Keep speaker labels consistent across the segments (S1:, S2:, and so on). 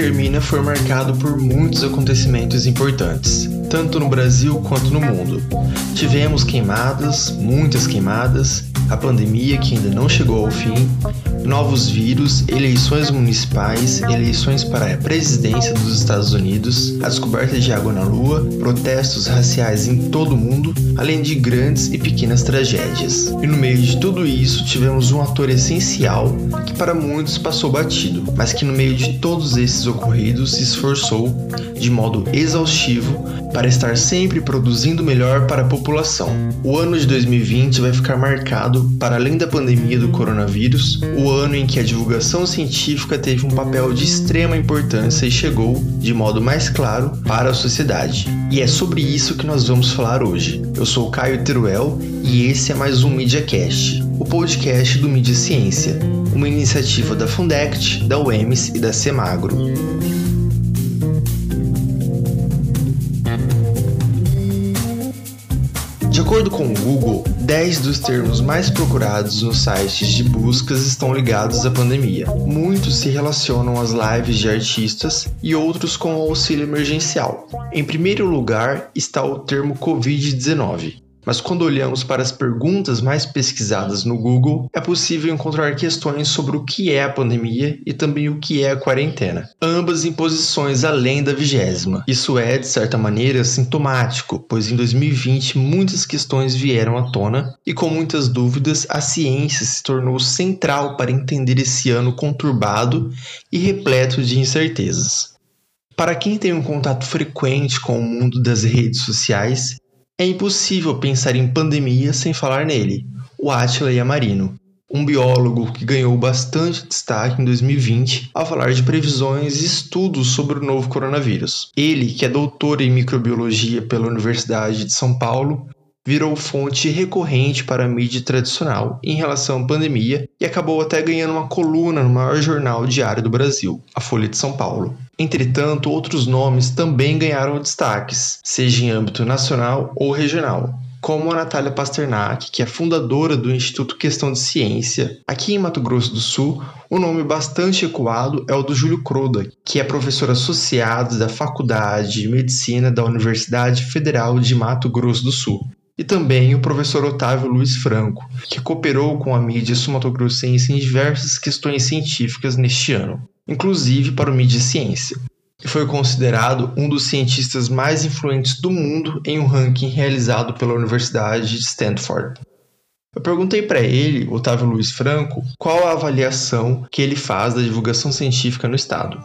S1: termina foi marcado por muitos acontecimentos importantes, tanto no Brasil quanto no mundo. Tivemos queimadas, muitas queimadas, a pandemia que ainda não chegou ao fim, novos vírus, eleições municipais, eleições para a presidência dos Estados Unidos, a descoberta de água na Lua, protestos raciais em todo o mundo, além de grandes e pequenas tragédias. E no meio de tudo isso, tivemos um ator essencial que para muitos passou batido, mas que no meio de todos esses ocorridos se esforçou de modo exaustivo para estar sempre produzindo melhor para a população. O ano de 2020 vai ficar marcado, para além da pandemia do coronavírus, o ano em que a divulgação científica teve um papel de extrema importância e chegou, de modo mais claro, para a sociedade. E é sobre isso que nós vamos falar hoje. Eu sou Caio Teruel e esse é mais um MediaCast, o podcast do Mídia Ciência, uma iniciativa da Fundect, da UEMS e da Semagro. De acordo com o Google, 10 dos termos mais procurados nos sites de buscas estão ligados à pandemia. Muitos se relacionam às lives de artistas e outros com o auxílio emergencial. Em primeiro lugar está o termo Covid-19. Mas quando olhamos para as perguntas mais pesquisadas no Google, é possível encontrar questões sobre o que é a pandemia e também o que é a quarentena, ambas em posições além da vigésima. Isso é, de certa maneira, sintomático, pois em 2020 muitas questões vieram à tona e com muitas dúvidas a ciência se tornou central para entender esse ano conturbado e repleto de incertezas. Para quem tem um contato frequente com o mundo das redes sociais, é impossível pensar em pandemia sem falar nele, o Átila Yamarino, um biólogo que ganhou bastante destaque em 2020 ao falar de previsões e estudos sobre o novo coronavírus. Ele, que é doutor em microbiologia pela Universidade de São Paulo, virou fonte recorrente para a mídia tradicional em relação à pandemia e acabou até ganhando uma coluna no maior jornal diário do Brasil, a Folha de São Paulo. Entretanto, outros nomes também ganharam destaques, seja em âmbito nacional ou regional como a Natália Pasternak, que é fundadora do Instituto Questão de Ciência. Aqui em Mato Grosso do Sul, o um nome bastante ecoado é o do Júlio Croda, que é professor associado da Faculdade de Medicina da Universidade Federal de Mato Grosso do Sul e também o professor Otávio Luiz Franco, que cooperou com a mídia sumatogrossense em diversas questões científicas neste ano, inclusive para o Mídia Ciência, e foi considerado um dos cientistas mais influentes do mundo em um ranking realizado pela Universidade de Stanford. Eu perguntei para ele, Otávio Luiz Franco, qual a avaliação que ele faz da divulgação científica no estado.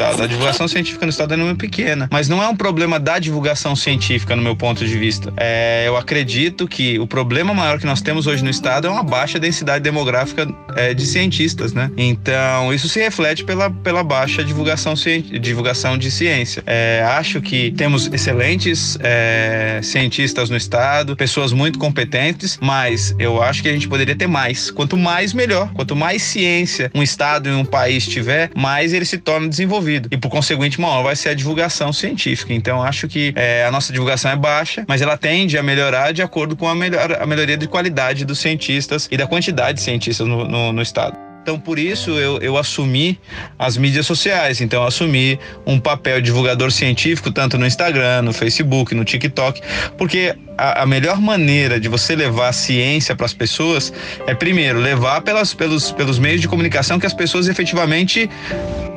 S2: Estado. A divulgação científica no estado é muito pequena, mas não é um problema da divulgação científica, no meu ponto de vista. É, eu acredito que o problema maior que nós temos hoje no estado é uma baixa densidade demográfica é, de cientistas, né? Então, isso se reflete pela, pela baixa divulgação, divulgação de ciência. É, acho que temos excelentes é, cientistas no estado, pessoas muito competentes, mas eu acho que a gente poderia ter mais. Quanto mais, melhor. Quanto mais ciência um estado e um país tiver, mais ele se torna desenvolvido desenvolvido. E por conseguinte, maior vai ser a divulgação científica. Então, acho que é, a nossa divulgação é baixa, mas ela tende a melhorar de acordo com a, melhor, a melhoria de qualidade dos cientistas e da quantidade de cientistas no, no, no estado. Então, por isso, eu, eu assumi as mídias sociais. Então, eu assumi um papel divulgador científico, tanto no Instagram, no Facebook, no TikTok, porque a, a melhor maneira de você levar a ciência para as pessoas é, primeiro, levar pelas, pelos, pelos meios de comunicação que as pessoas efetivamente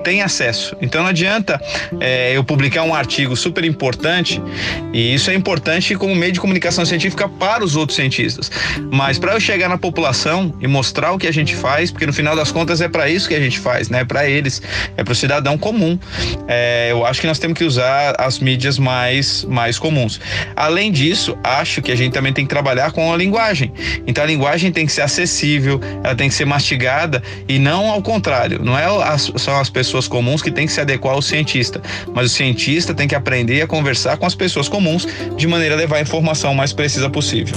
S2: têm acesso. Então não adianta é, eu publicar um artigo super importante, e isso é importante como meio de comunicação científica para os outros cientistas. Mas para eu chegar na população e mostrar o que a gente faz, porque no final das contas é para isso que a gente faz, né? Para eles, é para o cidadão comum. É, eu acho que nós temos que usar as mídias mais, mais comuns. Além disso, acho que a gente também tem que trabalhar com a linguagem. Então a linguagem tem que ser acessível, ela tem que ser mastigada e não ao contrário. Não é as, são as pessoas comuns que tem que se adequar ao cientista, mas o cientista tem que aprender a conversar com as pessoas comuns de maneira a levar a informação mais precisa possível.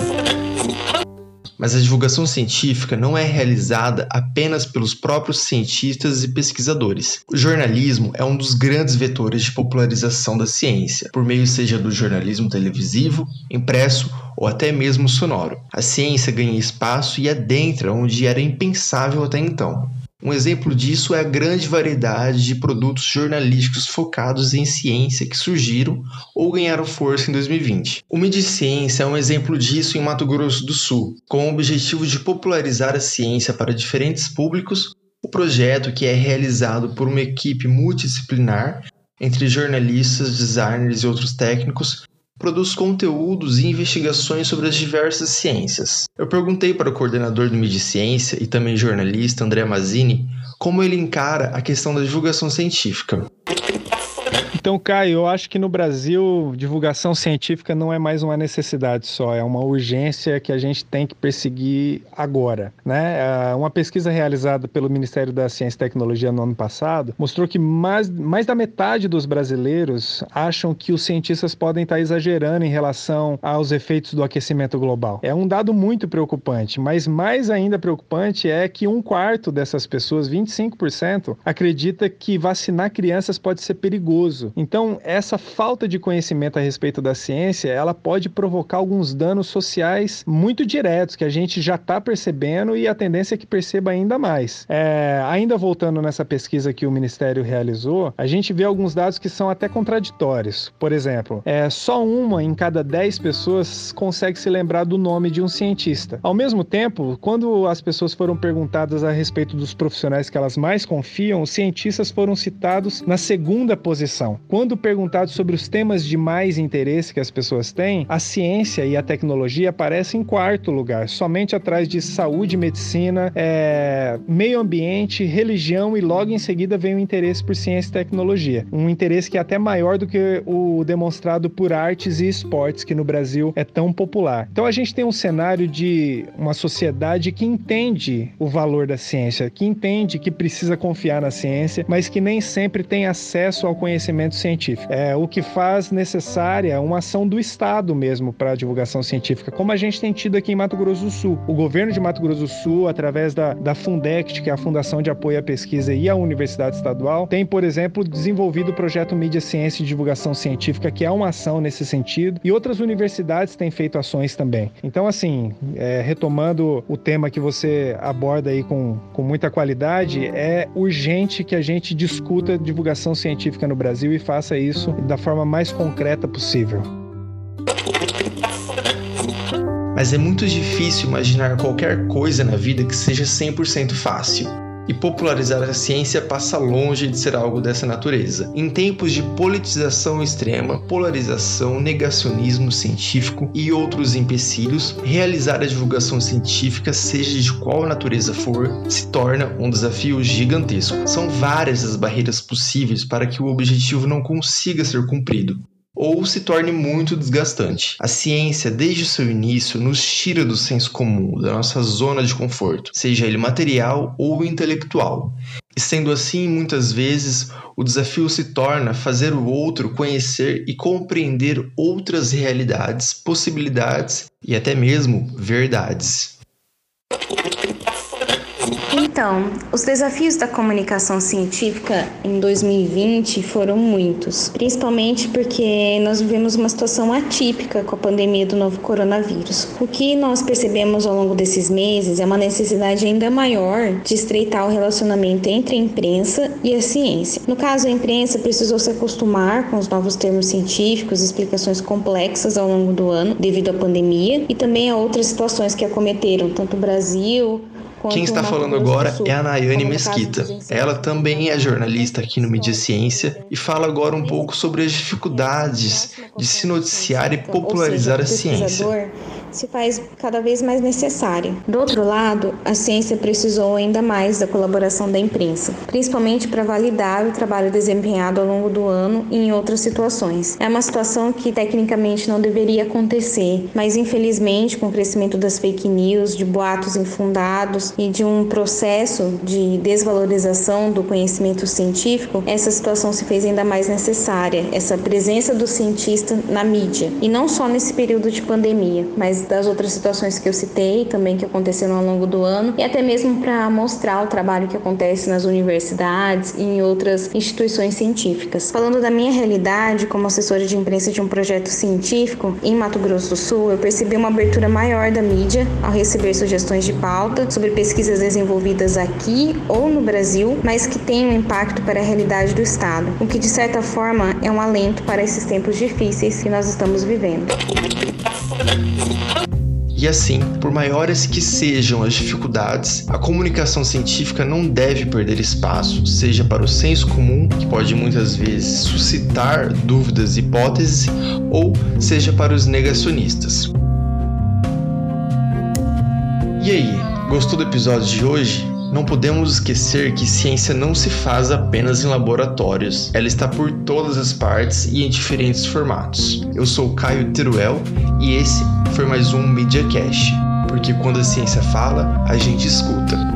S1: Mas a divulgação científica não é realizada apenas pelos próprios cientistas e pesquisadores. O jornalismo é um dos grandes vetores de popularização da ciência, por meio seja do jornalismo televisivo, impresso ou até mesmo sonoro. A ciência ganha espaço e adentra onde era impensável até então. Um exemplo disso é a grande variedade de produtos jornalísticos focados em ciência que surgiram ou ganharam força em 2020. O Mediciência é um exemplo disso em Mato Grosso do Sul, com o objetivo de popularizar a ciência para diferentes públicos. O projeto, que é realizado por uma equipe multidisciplinar entre jornalistas, designers e outros técnicos, produz conteúdos e investigações sobre as diversas ciências. Eu perguntei para o coordenador do Mediciência e também jornalista André Mazzini como ele encara a questão da divulgação científica.
S3: Então, Caio, eu acho que no Brasil divulgação científica não é mais uma necessidade só, é uma urgência que a gente tem que perseguir agora. Né? Ah, uma pesquisa realizada pelo Ministério da Ciência e Tecnologia no ano passado mostrou que mais, mais da metade dos brasileiros acham que os cientistas podem estar exagerando em relação aos efeitos do aquecimento global. É um dado muito preocupante, mas mais ainda preocupante é que um quarto dessas pessoas, 25%, acredita que vacinar crianças pode ser perigoso. Então, essa falta de conhecimento a respeito da ciência, ela pode provocar alguns danos sociais muito diretos que a gente já está percebendo e a tendência é que perceba ainda mais. É, ainda voltando nessa pesquisa que o Ministério realizou, a gente vê alguns dados que são até contraditórios. Por exemplo, é, só uma em cada dez pessoas consegue se lembrar do nome de um cientista. Ao mesmo tempo, quando as pessoas foram perguntadas a respeito dos profissionais que elas mais confiam, os cientistas foram citados na segunda posição. Quando perguntado sobre os temas de mais interesse que as pessoas têm, a ciência e a tecnologia aparecem em quarto lugar, somente atrás de saúde medicina, é, meio ambiente, religião e logo em seguida vem o interesse por ciência e tecnologia. Um interesse que é até maior do que o demonstrado por artes e esportes, que no Brasil é tão popular. Então a gente tem um cenário de uma sociedade que entende o valor da ciência, que entende que precisa confiar na ciência, mas que nem sempre tem acesso ao conhecimento científica. É o que faz necessária uma ação do Estado mesmo para a divulgação científica, como a gente tem tido aqui em Mato Grosso do Sul. O governo de Mato Grosso do Sul, através da, da Fundect, que é a Fundação de Apoio à Pesquisa, e a Universidade Estadual, tem, por exemplo, desenvolvido o projeto Mídia Ciência e Divulgação Científica, que é uma ação nesse sentido, e outras universidades têm feito ações também. Então, assim, é, retomando o tema que você aborda aí com, com muita qualidade, é urgente que a gente discuta divulgação científica no Brasil e faça isso da forma mais concreta possível.
S1: Mas é muito difícil imaginar qualquer coisa na vida que seja 100% fácil. E popularizar a ciência passa longe de ser algo dessa natureza. Em tempos de politização extrema, polarização, negacionismo científico e outros empecilhos, realizar a divulgação científica, seja de qual natureza for, se torna um desafio gigantesco. São várias as barreiras possíveis para que o objetivo não consiga ser cumprido ou se torne muito desgastante. A ciência, desde o seu início, nos tira do senso comum, da nossa zona de conforto, seja ele material ou intelectual. E sendo assim, muitas vezes, o desafio se torna fazer o outro conhecer e compreender outras realidades, possibilidades e até mesmo verdades.
S4: Então, os desafios da comunicação científica em 2020 foram muitos, principalmente porque nós vivemos uma situação atípica com a pandemia do novo coronavírus. O que nós percebemos ao longo desses meses é uma necessidade ainda maior de estreitar o relacionamento entre a imprensa e a ciência. No caso, a imprensa precisou se acostumar com os novos termos científicos, explicações complexas ao longo do ano devido à pandemia e também a outras situações que acometeram tanto o Brasil
S1: quem está falando agora é a Nayane Mesquita. Ela também é jornalista aqui no Mídia Ciência e fala agora um pouco sobre as dificuldades de se noticiar e popularizar a ciência
S4: se faz cada vez mais necessária. Do outro lado, a ciência precisou ainda mais da colaboração da imprensa, principalmente para validar o trabalho desempenhado ao longo do ano e em outras situações. É uma situação que tecnicamente não deveria acontecer, mas infelizmente, com o crescimento das fake news, de boatos infundados e de um processo de desvalorização do conhecimento científico, essa situação se fez ainda mais necessária, essa presença do cientista na mídia. E não só nesse período de pandemia, mas das outras situações que eu citei, também que aconteceram ao longo do ano, e até mesmo para mostrar o trabalho que acontece nas universidades e em outras instituições científicas. Falando da minha realidade como assessora de imprensa de um projeto científico em Mato Grosso do Sul, eu percebi uma abertura maior da mídia ao receber sugestões de pauta sobre pesquisas desenvolvidas aqui ou no Brasil, mas que têm um impacto para a realidade do Estado, o que de certa forma é um alento para esses tempos difíceis que nós estamos vivendo.
S1: E assim, por maiores que sejam as dificuldades, a comunicação científica não deve perder espaço, seja para o senso comum, que pode muitas vezes suscitar dúvidas e hipóteses, ou seja para os negacionistas. E aí, gostou do episódio de hoje? Não podemos esquecer que ciência não se faz apenas em laboratórios, ela está por todas as partes e em diferentes formatos. Eu sou Caio Teruel e esse foi mais um MediaCast, porque quando a ciência fala, a gente escuta.